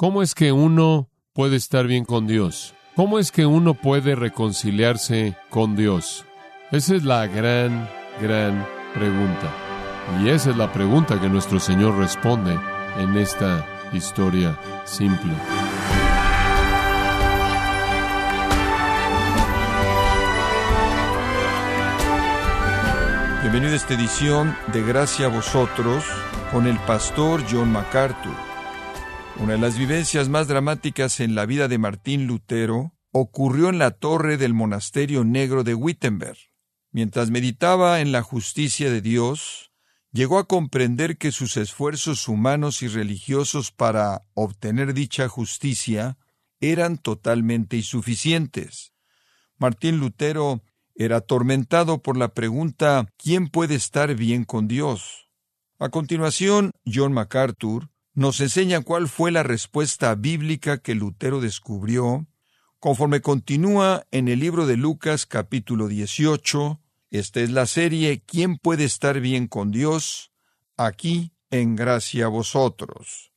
¿Cómo es que uno puede estar bien con Dios? ¿Cómo es que uno puede reconciliarse con Dios? Esa es la gran, gran pregunta. Y esa es la pregunta que nuestro Señor responde en esta historia simple. Bienvenido a esta edición de Gracia a vosotros con el pastor John MacArthur. Una de las vivencias más dramáticas en la vida de Martín Lutero ocurrió en la torre del monasterio negro de Wittenberg. Mientras meditaba en la justicia de Dios, llegó a comprender que sus esfuerzos humanos y religiosos para obtener dicha justicia eran totalmente insuficientes. Martín Lutero era atormentado por la pregunta ¿quién puede estar bien con Dios? A continuación, John MacArthur nos enseña cuál fue la respuesta bíblica que Lutero descubrió conforme continúa en el libro de Lucas capítulo 18. Esta es la serie ¿Quién puede estar bien con Dios? Aquí en gracia a vosotros.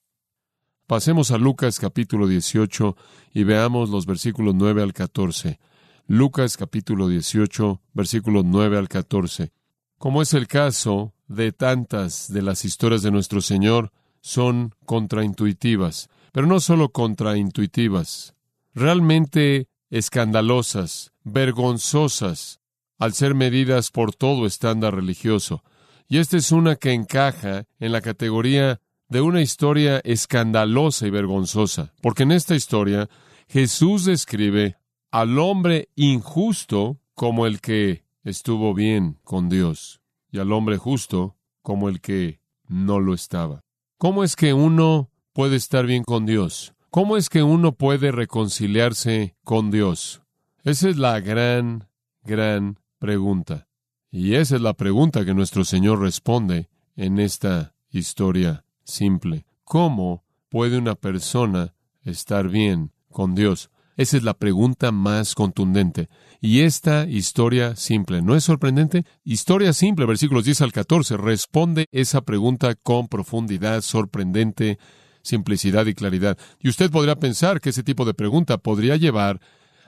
Pasemos a Lucas capítulo 18 y veamos los versículos 9 al 14. Lucas capítulo 18, versículos 9 al 14. Como es el caso de tantas de las historias de nuestro Señor, son contraintuitivas, pero no solo contraintuitivas, realmente escandalosas, vergonzosas, al ser medidas por todo estándar religioso. Y esta es una que encaja en la categoría de una historia escandalosa y vergonzosa, porque en esta historia Jesús describe al hombre injusto como el que estuvo bien con Dios y al hombre justo como el que no lo estaba. ¿Cómo es que uno puede estar bien con Dios? ¿Cómo es que uno puede reconciliarse con Dios? Esa es la gran, gran pregunta. Y esa es la pregunta que nuestro Señor responde en esta historia simple. ¿Cómo puede una persona estar bien con Dios? Esa es la pregunta más contundente. Y esta historia simple, ¿no es sorprendente? Historia simple, versículos 10 al 14, responde esa pregunta con profundidad, sorprendente, simplicidad y claridad. Y usted podría pensar que ese tipo de pregunta podría llevar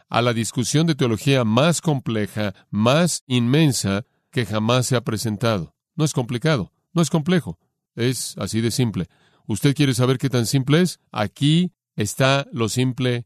a la discusión de teología más compleja, más inmensa que jamás se ha presentado. No es complicado, no es complejo, es así de simple. ¿Usted quiere saber qué tan simple es? Aquí está lo simple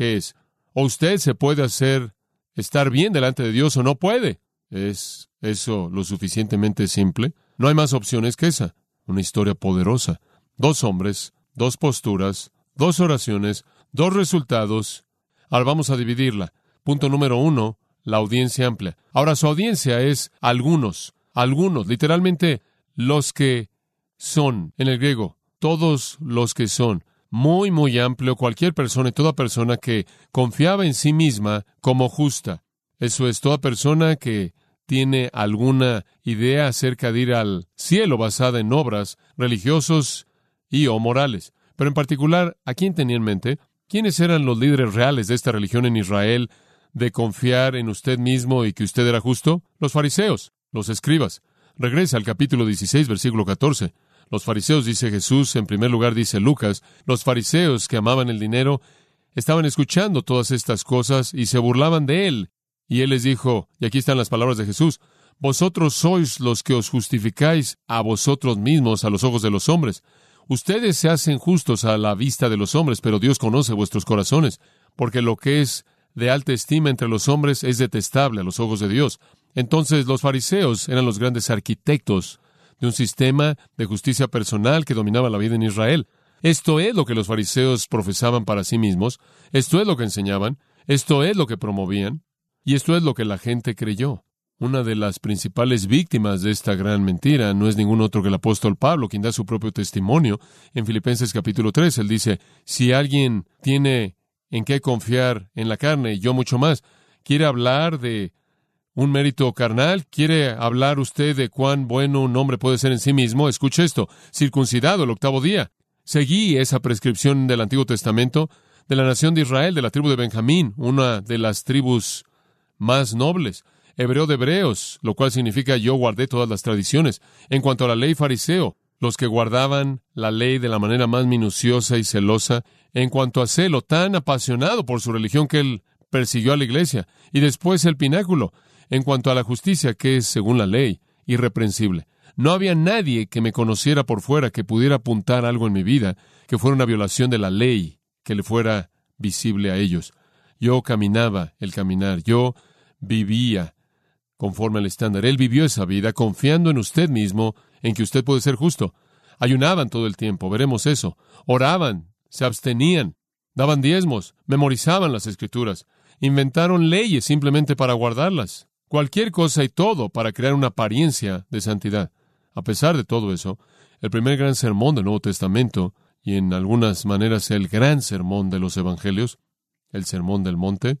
¿Qué es? O usted se puede hacer estar bien delante de Dios o no puede. ¿Es eso lo suficientemente simple? No hay más opciones que esa. Una historia poderosa. Dos hombres, dos posturas, dos oraciones, dos resultados. Ahora vamos a dividirla. Punto número uno, la audiencia amplia. Ahora su audiencia es algunos, algunos, literalmente los que son, en el griego, todos los que son muy, muy amplio, cualquier persona y toda persona que confiaba en sí misma como justa. Eso es, toda persona que tiene alguna idea acerca de ir al cielo basada en obras religiosos y o morales. Pero en particular, ¿a quién tenía en mente? ¿Quiénes eran los líderes reales de esta religión en Israel de confiar en usted mismo y que usted era justo? Los fariseos, los escribas. Regresa al capítulo 16, versículo 14. Los fariseos, dice Jesús, en primer lugar dice Lucas, los fariseos que amaban el dinero estaban escuchando todas estas cosas y se burlaban de él. Y él les dijo, y aquí están las palabras de Jesús, vosotros sois los que os justificáis a vosotros mismos a los ojos de los hombres. Ustedes se hacen justos a la vista de los hombres, pero Dios conoce vuestros corazones, porque lo que es de alta estima entre los hombres es detestable a los ojos de Dios. Entonces los fariseos eran los grandes arquitectos de un sistema de justicia personal que dominaba la vida en Israel. Esto es lo que los fariseos profesaban para sí mismos, esto es lo que enseñaban, esto es lo que promovían, y esto es lo que la gente creyó. Una de las principales víctimas de esta gran mentira no es ningún otro que el apóstol Pablo, quien da su propio testimonio. En Filipenses capítulo 3, él dice, si alguien tiene en qué confiar en la carne, y yo mucho más, quiere hablar de un mérito carnal? ¿Quiere hablar usted de cuán bueno un hombre puede ser en sí mismo? Escuche esto, circuncidado el octavo día. Seguí esa prescripción del Antiguo Testamento de la nación de Israel, de la tribu de Benjamín, una de las tribus más nobles. Hebreo de hebreos, lo cual significa yo guardé todas las tradiciones. En cuanto a la ley fariseo, los que guardaban la ley de la manera más minuciosa y celosa, en cuanto a celo, tan apasionado por su religión que él persiguió a la iglesia, y después el pináculo, en cuanto a la justicia que es, según la ley, irreprensible. No había nadie que me conociera por fuera que pudiera apuntar algo en mi vida que fuera una violación de la ley que le fuera visible a ellos. Yo caminaba el caminar, yo vivía conforme al estándar. Él vivió esa vida confiando en usted mismo, en que usted puede ser justo. Ayunaban todo el tiempo, veremos eso. Oraban, se abstenían, daban diezmos, memorizaban las escrituras, inventaron leyes simplemente para guardarlas. Cualquier cosa y todo para crear una apariencia de santidad. A pesar de todo eso, el primer gran sermón del Nuevo Testamento, y en algunas maneras el gran sermón de los Evangelios, el sermón del monte,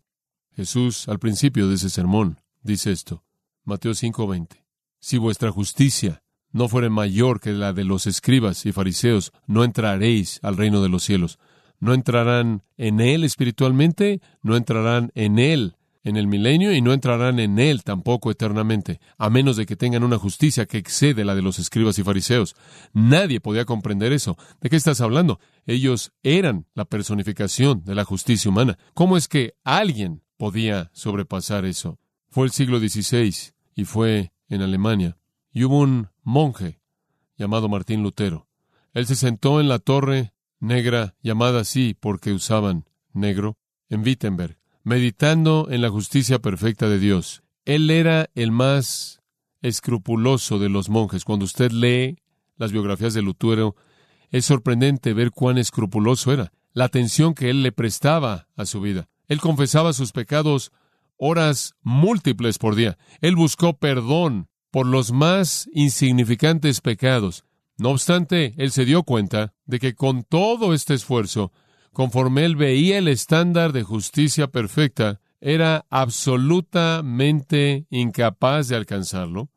Jesús al principio de ese sermón dice esto, Mateo 5:20, si vuestra justicia no fuere mayor que la de los escribas y fariseos, no entraréis al reino de los cielos. No entrarán en él espiritualmente, no entrarán en él en el milenio y no entrarán en él tampoco eternamente, a menos de que tengan una justicia que excede la de los escribas y fariseos. Nadie podía comprender eso. ¿De qué estás hablando? Ellos eran la personificación de la justicia humana. ¿Cómo es que alguien podía sobrepasar eso? Fue el siglo XVI y fue en Alemania. Y hubo un monje llamado Martín Lutero. Él se sentó en la torre negra, llamada así porque usaban negro, en Wittenberg meditando en la justicia perfecta de Dios. Él era el más escrupuloso de los monjes. Cuando usted lee las biografías de Lutero, es sorprendente ver cuán escrupuloso era, la atención que él le prestaba a su vida. Él confesaba sus pecados horas múltiples por día. Él buscó perdón por los más insignificantes pecados. No obstante, él se dio cuenta de que con todo este esfuerzo conforme él veía el estándar de justicia perfecta, era absolutamente incapaz de alcanzarlo,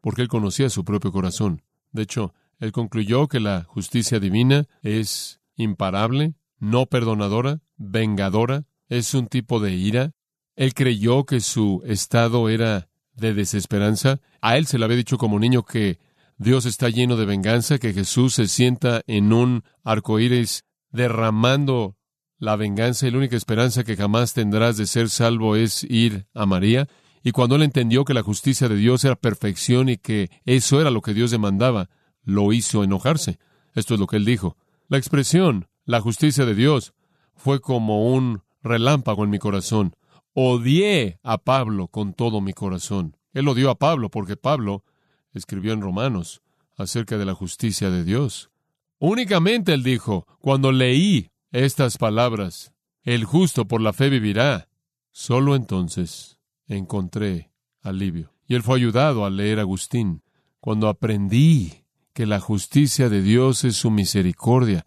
porque él conocía su propio corazón. De hecho, él concluyó que la justicia divina es imparable, no perdonadora, vengadora, es un tipo de ira. Él creyó que su estado era de desesperanza. A él se le había dicho como niño que Dios está lleno de venganza, que Jesús se sienta en un arco iris derramando la venganza y la única esperanza que jamás tendrás de ser salvo es ir a María. Y cuando él entendió que la justicia de Dios era perfección y que eso era lo que Dios demandaba, lo hizo enojarse. Esto es lo que él dijo. La expresión, la justicia de Dios, fue como un relámpago en mi corazón. Odié a Pablo con todo mi corazón. Él odió a Pablo porque Pablo escribió en Romanos acerca de la justicia de Dios. Únicamente él dijo, cuando leí estas palabras, el justo por la fe vivirá, solo entonces encontré alivio. Y él fue ayudado a leer Agustín. Cuando aprendí que la justicia de Dios es su misericordia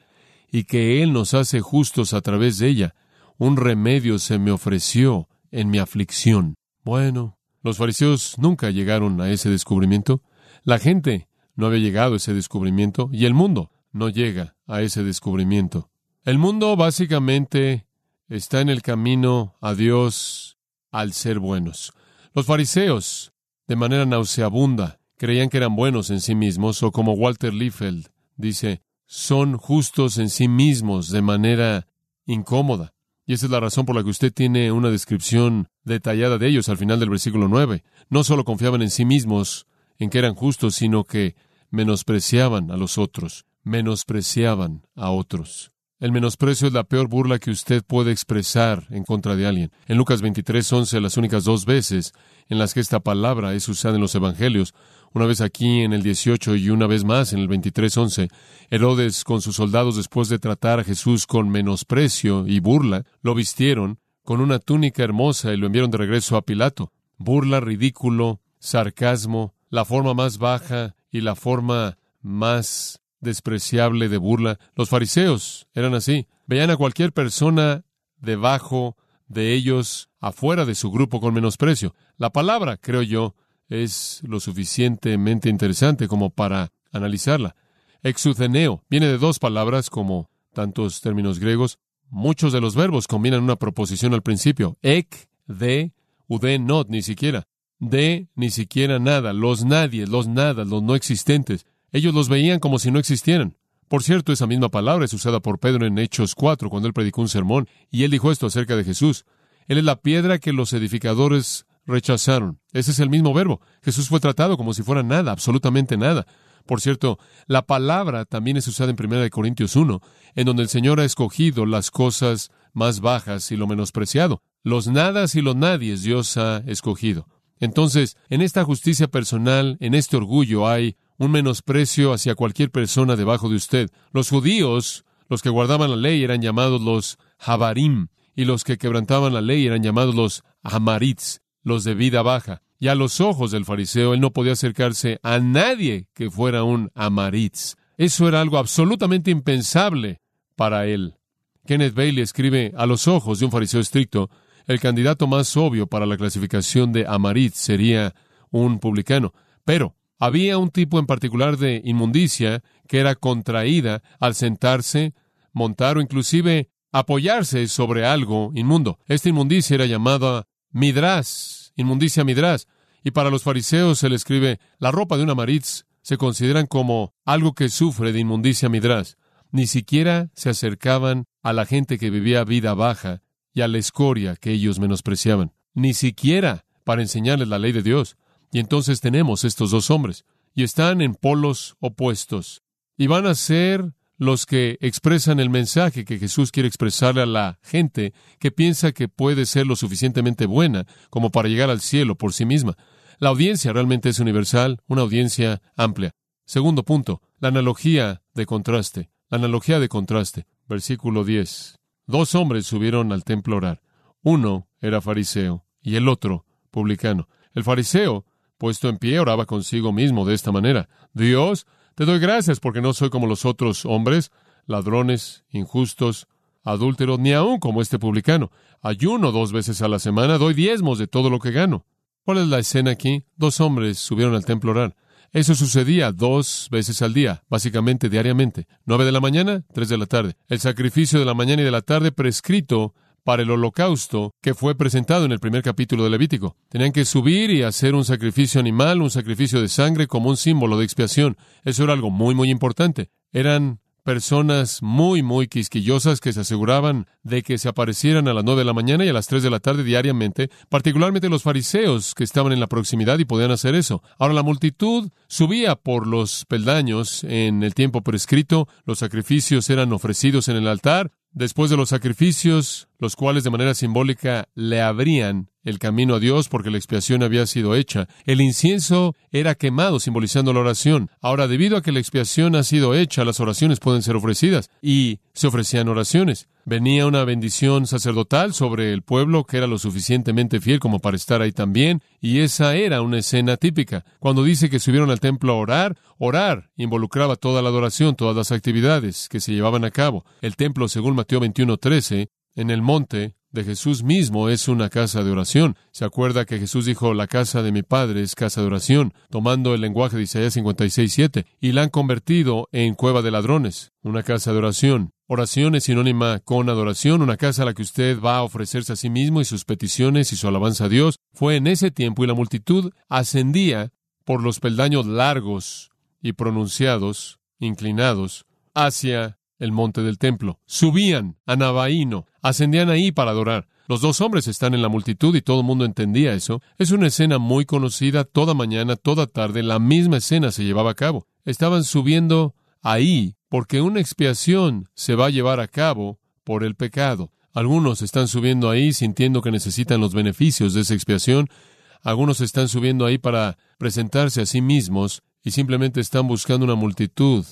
y que Él nos hace justos a través de ella, un remedio se me ofreció en mi aflicción. Bueno, los fariseos nunca llegaron a ese descubrimiento. La gente no había llegado a ese descubrimiento y el mundo no llega a ese descubrimiento. El mundo básicamente está en el camino a Dios al ser buenos. Los fariseos, de manera nauseabunda, creían que eran buenos en sí mismos, o como Walter Liefeld dice, son justos en sí mismos de manera incómoda. Y esa es la razón por la que usted tiene una descripción detallada de ellos al final del versículo 9. No solo confiaban en sí mismos, en que eran justos, sino que menospreciaban a los otros menospreciaban a otros. El menosprecio es la peor burla que usted puede expresar en contra de alguien. En Lucas 23, 11, las únicas dos veces en las que esta palabra es usada en los evangelios, una vez aquí en el 18 y una vez más en el 23, 11, Herodes con sus soldados después de tratar a Jesús con menosprecio y burla, lo vistieron con una túnica hermosa y lo enviaron de regreso a Pilato. Burla, ridículo, sarcasmo, la forma más baja y la forma más despreciable de burla. Los fariseos eran así. Veían a cualquier persona debajo de ellos, afuera de su grupo, con menosprecio. La palabra, creo yo, es lo suficientemente interesante como para analizarla. Exuceneo viene de dos palabras como tantos términos griegos. Muchos de los verbos combinan una proposición al principio. Ek, de, ude, not, ni siquiera. De, ni siquiera nada. Los nadie, los nada, los no existentes. Ellos los veían como si no existieran. Por cierto, esa misma palabra es usada por Pedro en Hechos 4, cuando él predicó un sermón, y él dijo esto acerca de Jesús. Él es la piedra que los edificadores rechazaron. Ese es el mismo verbo. Jesús fue tratado como si fuera nada, absolutamente nada. Por cierto, la palabra también es usada en 1 Corintios 1, en donde el Señor ha escogido las cosas más bajas y lo menospreciado. Los nadas y los nadies Dios ha escogido. Entonces, en esta justicia personal, en este orgullo, hay un menosprecio hacia cualquier persona debajo de usted. Los judíos, los que guardaban la ley, eran llamados los Habarim, y los que quebrantaban la ley eran llamados los Hamaritz, los de vida baja. Y a los ojos del fariseo, él no podía acercarse a nadie que fuera un Hamaritz. Eso era algo absolutamente impensable para él. Kenneth Bailey escribe, a los ojos de un fariseo estricto, el candidato más obvio para la clasificación de Hamaritz sería un publicano. Pero había un tipo en particular de inmundicia que era contraída al sentarse, montar o inclusive apoyarse sobre algo inmundo. Esta inmundicia era llamada midras, inmundicia midras. Y para los fariseos se le escribe, la ropa de una maritz se consideran como algo que sufre de inmundicia midras. Ni siquiera se acercaban a la gente que vivía vida baja y a la escoria que ellos menospreciaban. Ni siquiera para enseñarles la ley de Dios. Y entonces tenemos estos dos hombres, y están en polos opuestos, y van a ser los que expresan el mensaje que Jesús quiere expresarle a la gente que piensa que puede ser lo suficientemente buena como para llegar al cielo por sí misma. La audiencia realmente es universal, una audiencia amplia. Segundo punto, la analogía de contraste. La analogía de contraste. Versículo 10. Dos hombres subieron al templo a orar. Uno era fariseo y el otro publicano. El fariseo Puesto en pie, oraba consigo mismo de esta manera. Dios, te doy gracias porque no soy como los otros hombres, ladrones, injustos, adúlteros, ni aun como este publicano. Ayuno dos veces a la semana, doy diezmos de todo lo que gano. ¿Cuál es la escena aquí? Dos hombres subieron al templo a orar. Eso sucedía dos veces al día, básicamente diariamente. Nueve de la mañana, tres de la tarde. El sacrificio de la mañana y de la tarde prescrito para el holocausto que fue presentado en el primer capítulo de Levítico. Tenían que subir y hacer un sacrificio animal, un sacrificio de sangre como un símbolo de expiación. Eso era algo muy, muy importante. Eran personas muy, muy quisquillosas que se aseguraban de que se aparecieran a las nueve de la mañana y a las tres de la tarde diariamente, particularmente los fariseos que estaban en la proximidad y podían hacer eso. Ahora la multitud subía por los peldaños en el tiempo prescrito, los sacrificios eran ofrecidos en el altar, Después de los sacrificios, los cuales de manera simbólica le abrían el camino a Dios porque la expiación había sido hecha, el incienso era quemado simbolizando la oración. Ahora, debido a que la expiación ha sido hecha, las oraciones pueden ser ofrecidas y se ofrecían oraciones. Venía una bendición sacerdotal sobre el pueblo que era lo suficientemente fiel como para estar ahí también, y esa era una escena típica. Cuando dice que subieron al templo a orar, orar involucraba toda la adoración, todas las actividades que se llevaban a cabo. El templo, según Mateo 21:13, en el monte de Jesús mismo es una casa de oración. Se acuerda que Jesús dijo, la casa de mi Padre es casa de oración, tomando el lenguaje de Isaías 56:7, y la han convertido en cueva de ladrones, una casa de oración. Oración es sinónima con adoración, una casa a la que usted va a ofrecerse a sí mismo y sus peticiones y su alabanza a Dios. Fue en ese tiempo y la multitud ascendía por los peldaños largos y pronunciados, inclinados, hacia el monte del templo. Subían a Navaíno, ascendían ahí para adorar. Los dos hombres están en la multitud y todo el mundo entendía eso. Es una escena muy conocida, toda mañana, toda tarde, la misma escena se llevaba a cabo. Estaban subiendo ahí porque una expiación se va a llevar a cabo por el pecado. Algunos están subiendo ahí sintiendo que necesitan los beneficios de esa expiación. Algunos están subiendo ahí para presentarse a sí mismos y simplemente están buscando una multitud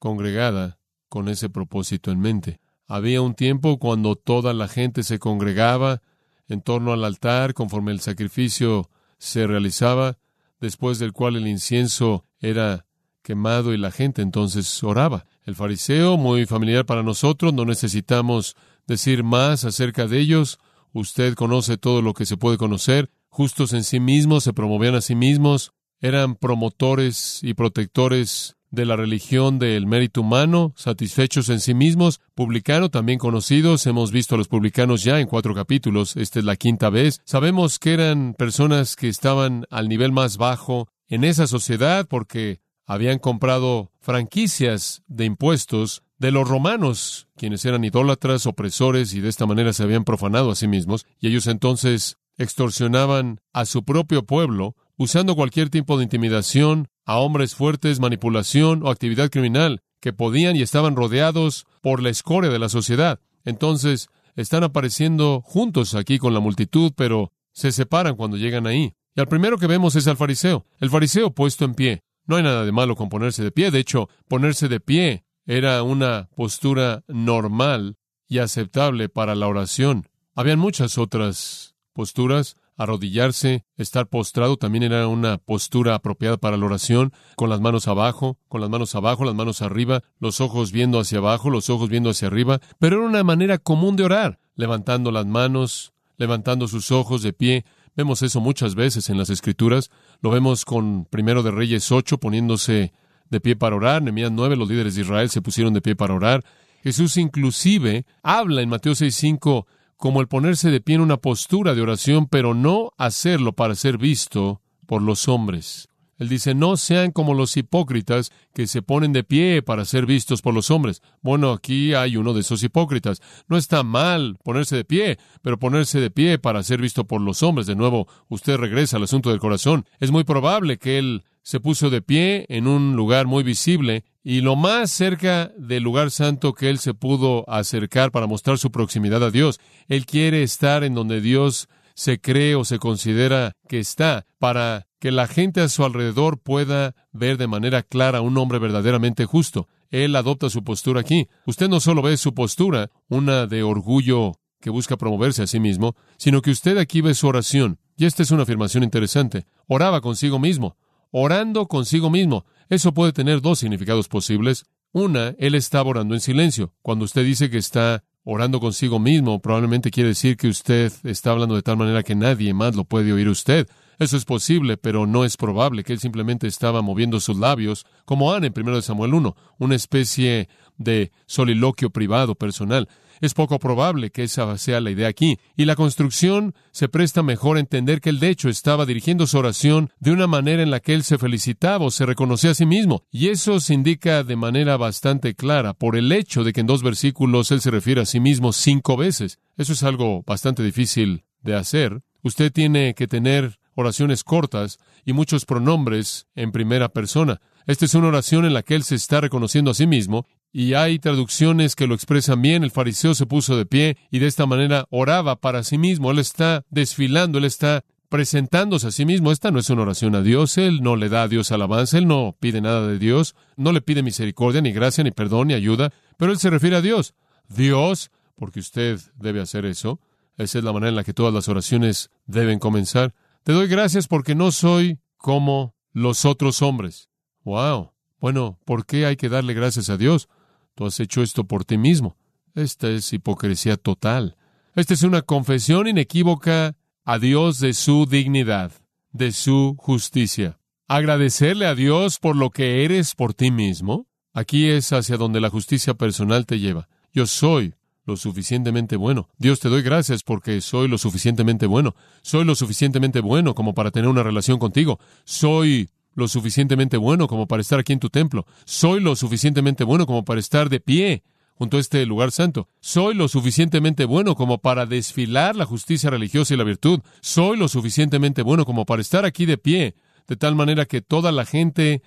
congregada con ese propósito en mente. Había un tiempo cuando toda la gente se congregaba en torno al altar conforme el sacrificio se realizaba, después del cual el incienso era quemado y la gente entonces oraba. El fariseo, muy familiar para nosotros, no necesitamos decir más acerca de ellos. Usted conoce todo lo que se puede conocer. Justos en sí mismos, se promovían a sí mismos, eran promotores y protectores de la religión del mérito humano, satisfechos en sí mismos, publicano también conocidos, hemos visto a los publicanos ya en cuatro capítulos, esta es la quinta vez, sabemos que eran personas que estaban al nivel más bajo en esa sociedad porque habían comprado franquicias de impuestos de los romanos, quienes eran idólatras, opresores y de esta manera se habían profanado a sí mismos, y ellos entonces extorsionaban a su propio pueblo usando cualquier tipo de intimidación a hombres fuertes, manipulación o actividad criminal que podían y estaban rodeados por la escoria de la sociedad. Entonces, están apareciendo juntos aquí con la multitud, pero se separan cuando llegan ahí. Y al primero que vemos es al fariseo. El fariseo puesto en pie. No hay nada de malo con ponerse de pie. De hecho, ponerse de pie era una postura normal y aceptable para la oración. Habían muchas otras posturas. Arrodillarse, estar postrado también era una postura apropiada para la oración, con las manos abajo, con las manos abajo, las manos arriba, los ojos viendo hacia abajo, los ojos viendo hacia arriba, pero era una manera común de orar, levantando las manos, levantando sus ojos de pie. Vemos eso muchas veces en las Escrituras. Lo vemos con Primero de Reyes 8 poniéndose de pie para orar. Nehemías 9, los líderes de Israel se pusieron de pie para orar. Jesús inclusive habla en Mateo 6.5 como el ponerse de pie en una postura de oración, pero no hacerlo para ser visto por los hombres. Él dice, no sean como los hipócritas que se ponen de pie para ser vistos por los hombres. Bueno, aquí hay uno de esos hipócritas. No está mal ponerse de pie, pero ponerse de pie para ser visto por los hombres. De nuevo, usted regresa al asunto del corazón. Es muy probable que él se puso de pie en un lugar muy visible y lo más cerca del lugar santo que él se pudo acercar para mostrar su proximidad a Dios. Él quiere estar en donde Dios se cree o se considera que está para que la gente a su alrededor pueda ver de manera clara un hombre verdaderamente justo. Él adopta su postura aquí. Usted no solo ve su postura, una de orgullo que busca promoverse a sí mismo, sino que usted aquí ve su oración. Y esta es una afirmación interesante. Oraba consigo mismo orando consigo mismo. Eso puede tener dos significados posibles. Una, él estaba orando en silencio. Cuando usted dice que está orando consigo mismo, probablemente quiere decir que usted está hablando de tal manera que nadie más lo puede oír usted. Eso es posible, pero no es probable que él simplemente estaba moviendo sus labios, como Ana en 1 Samuel 1, una especie de soliloquio privado, personal. Es poco probable que esa sea la idea aquí, y la construcción se presta mejor a entender que él de hecho estaba dirigiendo su oración de una manera en la que él se felicitaba o se reconocía a sí mismo, y eso se indica de manera bastante clara por el hecho de que en dos versículos él se refiere a sí mismo cinco veces. Eso es algo bastante difícil de hacer. Usted tiene que tener oraciones cortas y muchos pronombres en primera persona. Esta es una oración en la que él se está reconociendo a sí mismo y hay traducciones que lo expresan bien. El fariseo se puso de pie y de esta manera oraba para sí mismo. Él está desfilando, él está presentándose a sí mismo. Esta no es una oración a Dios. Él no le da a Dios alabanza, él no pide nada de Dios, no le pide misericordia, ni gracia, ni perdón, ni ayuda, pero él se refiere a Dios. Dios, porque usted debe hacer eso. Esa es la manera en la que todas las oraciones deben comenzar. Te doy gracias porque no soy como los otros hombres. Wow. Bueno, ¿por qué hay que darle gracias a Dios? Tú has hecho esto por ti mismo. Esta es hipocresía total. Esta es una confesión inequívoca a Dios de su dignidad, de su justicia. Agradecerle a Dios por lo que eres por ti mismo. Aquí es hacia donde la justicia personal te lleva. Yo soy lo suficientemente bueno. Dios te doy gracias porque soy lo suficientemente bueno. Soy lo suficientemente bueno como para tener una relación contigo. Soy lo suficientemente bueno como para estar aquí en tu templo. Soy lo suficientemente bueno como para estar de pie junto a este lugar santo. Soy lo suficientemente bueno como para desfilar la justicia religiosa y la virtud. Soy lo suficientemente bueno como para estar aquí de pie, de tal manera que toda la gente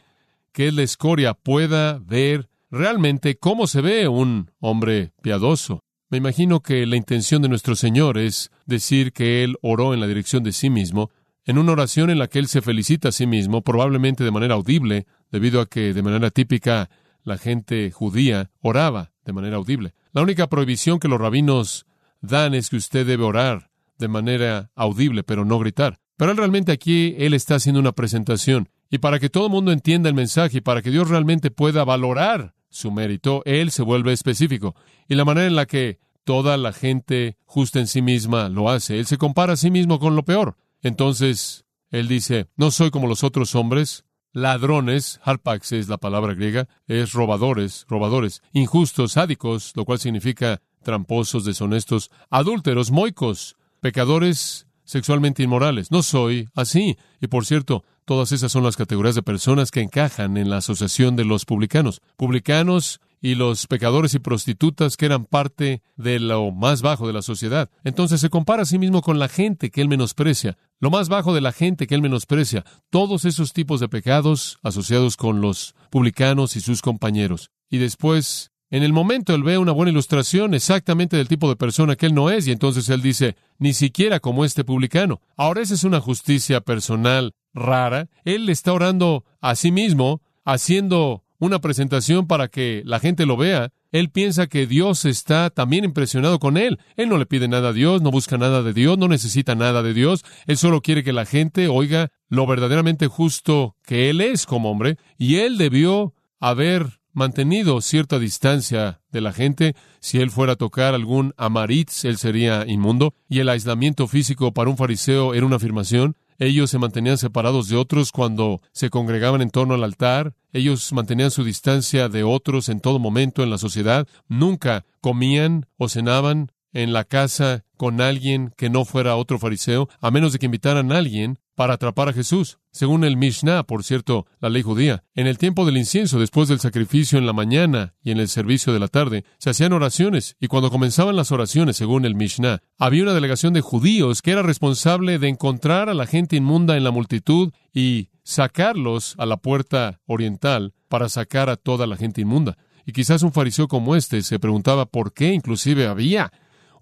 que es la escoria pueda ver realmente cómo se ve un hombre piadoso. Me imagino que la intención de nuestro Señor es decir que Él oró en la dirección de sí mismo, en una oración en la que él se felicita a sí mismo, probablemente de manera audible, debido a que de manera típica la gente judía oraba de manera audible. La única prohibición que los rabinos dan es que usted debe orar de manera audible, pero no gritar. Pero él realmente aquí, él está haciendo una presentación. Y para que todo el mundo entienda el mensaje y para que Dios realmente pueda valorar su mérito, él se vuelve específico. Y la manera en la que toda la gente justa en sí misma lo hace, él se compara a sí mismo con lo peor. Entonces, él dice, no soy como los otros hombres, ladrones, harpax es la palabra griega, es robadores, robadores, injustos, sádicos, lo cual significa tramposos, deshonestos, adúlteros, moicos, pecadores sexualmente inmorales. No soy así. Y por cierto, Todas esas son las categorías de personas que encajan en la asociación de los publicanos. Publicanos y los pecadores y prostitutas que eran parte de lo más bajo de la sociedad. Entonces se compara a sí mismo con la gente que él menosprecia, lo más bajo de la gente que él menosprecia, todos esos tipos de pecados asociados con los publicanos y sus compañeros. Y después, en el momento, él ve una buena ilustración exactamente del tipo de persona que él no es, y entonces él dice, ni siquiera como este publicano. Ahora esa es una justicia personal rara. Él está orando a sí mismo, haciendo una presentación para que la gente lo vea. Él piensa que Dios está también impresionado con él. Él no le pide nada a Dios, no busca nada de Dios, no necesita nada de Dios. Él solo quiere que la gente oiga lo verdaderamente justo que él es como hombre. Y él debió haber mantenido cierta distancia de la gente. Si él fuera a tocar algún amaritz, él sería inmundo. Y el aislamiento físico para un fariseo era una afirmación. Ellos se mantenían separados de otros cuando se congregaban en torno al altar. Ellos mantenían su distancia de otros en todo momento en la sociedad. Nunca comían o cenaban en la casa con alguien que no fuera otro fariseo, a menos de que invitaran a alguien para atrapar a Jesús. Según el Mishnah, por cierto, la ley judía, en el tiempo del incienso, después del sacrificio en la mañana y en el servicio de la tarde, se hacían oraciones, y cuando comenzaban las oraciones, según el Mishnah, había una delegación de judíos que era responsable de encontrar a la gente inmunda en la multitud y sacarlos a la puerta oriental para sacar a toda la gente inmunda. Y quizás un fariseo como este se preguntaba por qué inclusive había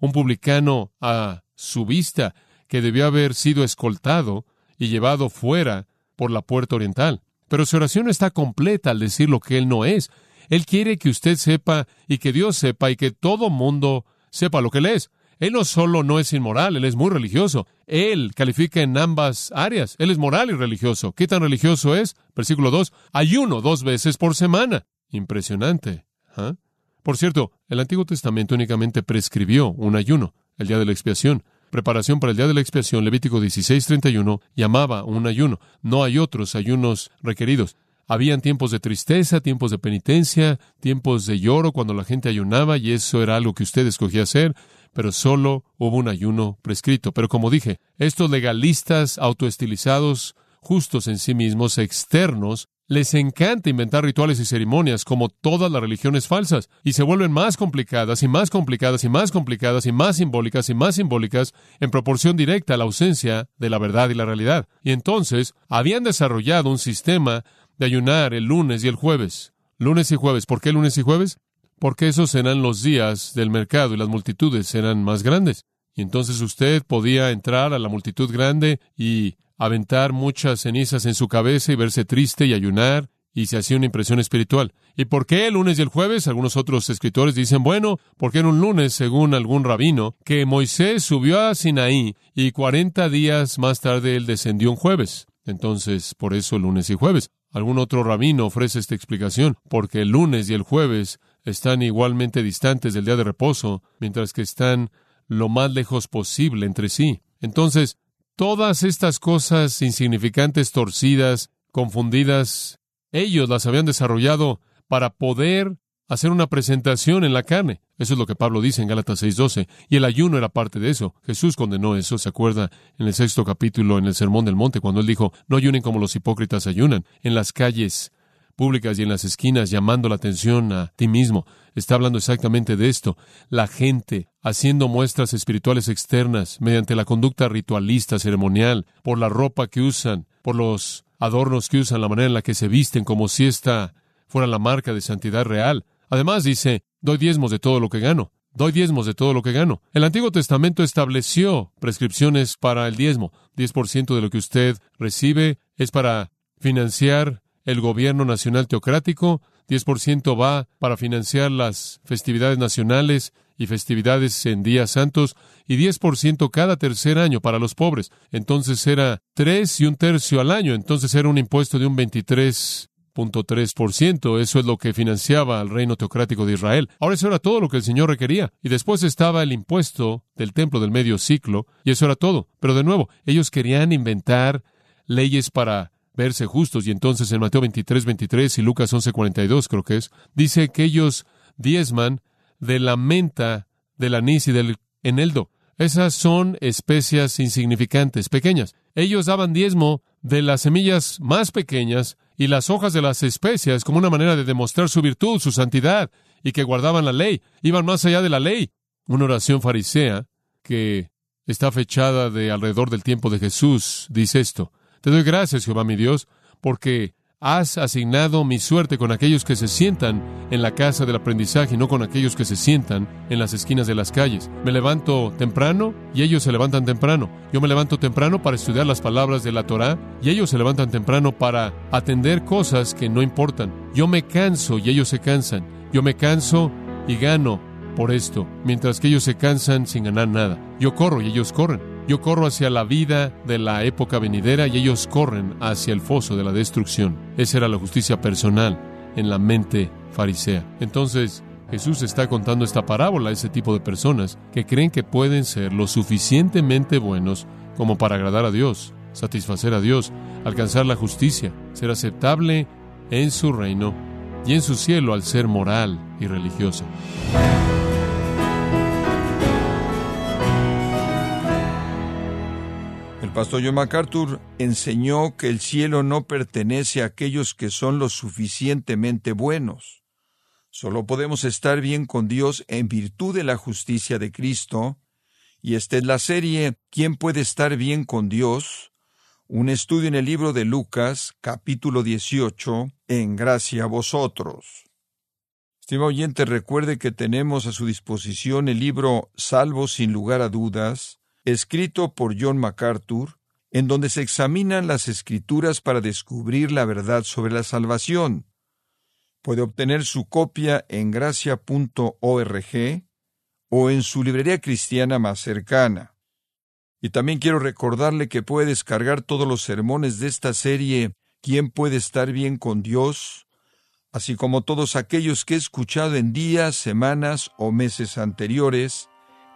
un publicano a su vista que debió haber sido escoltado y llevado fuera por la puerta oriental. Pero su oración está completa al decir lo que él no es. Él quiere que usted sepa y que Dios sepa y que todo mundo sepa lo que él es. Él no solo no es inmoral, él es muy religioso. Él califica en ambas áreas. Él es moral y religioso. ¿Qué tan religioso es? Versículo 2. Ayuno dos veces por semana. Impresionante. ¿ah? Por cierto, el Antiguo Testamento únicamente prescribió un ayuno, el día de la expiación preparación para el día de la expiación, Levítico 16:31, llamaba un ayuno. No hay otros ayunos requeridos. Habían tiempos de tristeza, tiempos de penitencia, tiempos de lloro cuando la gente ayunaba y eso era algo que usted escogía hacer, pero solo hubo un ayuno prescrito. Pero como dije, estos legalistas autoestilizados, justos en sí mismos, externos, les encanta inventar rituales y ceremonias como todas las religiones falsas, y se vuelven más complicadas y más complicadas y más complicadas y más simbólicas y más simbólicas en proporción directa a la ausencia de la verdad y la realidad. Y entonces habían desarrollado un sistema de ayunar el lunes y el jueves. Lunes y jueves. ¿Por qué lunes y jueves? Porque esos eran los días del mercado y las multitudes eran más grandes. Y entonces usted podía entrar a la multitud grande y aventar muchas cenizas en su cabeza y verse triste y ayunar, y se hacía una impresión espiritual. ¿Y por qué el lunes y el jueves? Algunos otros escritores dicen, bueno, porque era un lunes, según algún rabino, que Moisés subió a Sinaí y cuarenta días más tarde él descendió un jueves. Entonces, por eso lunes y jueves. Algún otro rabino ofrece esta explicación, porque el lunes y el jueves están igualmente distantes del día de reposo, mientras que están lo más lejos posible entre sí. Entonces, Todas estas cosas insignificantes, torcidas, confundidas, ellos las habían desarrollado para poder hacer una presentación en la carne. Eso es lo que Pablo dice en Gálatas 6:12. Y el ayuno era parte de eso. Jesús condenó eso, se acuerda, en el sexto capítulo, en el Sermón del Monte, cuando él dijo, no ayunen como los hipócritas ayunan, en las calles públicas y en las esquinas llamando la atención a ti mismo. Está hablando exactamente de esto. La gente haciendo muestras espirituales externas mediante la conducta ritualista, ceremonial, por la ropa que usan, por los adornos que usan, la manera en la que se visten, como si esta fuera la marca de santidad real. Además dice, doy diezmos de todo lo que gano. Doy diezmos de todo lo que gano. El Antiguo Testamento estableció prescripciones para el diezmo. 10% de lo que usted recibe es para financiar el gobierno nacional teocrático, 10% va para financiar las festividades nacionales y festividades en días santos, y 10% cada tercer año para los pobres. Entonces era tres y un tercio al año, entonces era un impuesto de un 23.3%. Eso es lo que financiaba al reino teocrático de Israel. Ahora eso era todo lo que el Señor requería. Y después estaba el impuesto del templo del medio ciclo, y eso era todo. Pero de nuevo, ellos querían inventar leyes para verse justos. Y entonces en Mateo 23, 23 y Lucas 11, 42 creo que es, dice que ellos diezman de la menta, del anís y del eneldo. Esas son especias insignificantes, pequeñas. Ellos daban diezmo de las semillas más pequeñas y las hojas de las especias como una manera de demostrar su virtud, su santidad, y que guardaban la ley, iban más allá de la ley. Una oración farisea que está fechada de alrededor del tiempo de Jesús dice esto. Te doy gracias, Jehová mi Dios, porque has asignado mi suerte con aquellos que se sientan en la casa del aprendizaje y no con aquellos que se sientan en las esquinas de las calles. Me levanto temprano y ellos se levantan temprano. Yo me levanto temprano para estudiar las palabras de la Torá y ellos se levantan temprano para atender cosas que no importan. Yo me canso y ellos se cansan. Yo me canso y gano por esto, mientras que ellos se cansan sin ganar nada. Yo corro y ellos corren. Yo corro hacia la vida de la época venidera y ellos corren hacia el foso de la destrucción. Esa era la justicia personal en la mente farisea. Entonces, Jesús está contando esta parábola a ese tipo de personas que creen que pueden ser lo suficientemente buenos como para agradar a Dios, satisfacer a Dios, alcanzar la justicia, ser aceptable en su reino y en su cielo al ser moral y religiosa. Pastor John MacArthur enseñó que el cielo no pertenece a aquellos que son lo suficientemente buenos. Solo podemos estar bien con Dios en virtud de la justicia de Cristo, y esta es la serie ¿Quién puede estar bien con Dios? Un estudio en el libro de Lucas, capítulo 18, en gracia a vosotros. Estimado oyente, recuerde que tenemos a su disposición el libro Salvo sin lugar a dudas, escrito por John MacArthur, en donde se examinan las escrituras para descubrir la verdad sobre la salvación. Puede obtener su copia en gracia.org o en su librería cristiana más cercana. Y también quiero recordarle que puede descargar todos los sermones de esta serie ¿Quién puede estar bien con Dios? así como todos aquellos que he escuchado en días, semanas o meses anteriores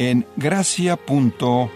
en gracia.org.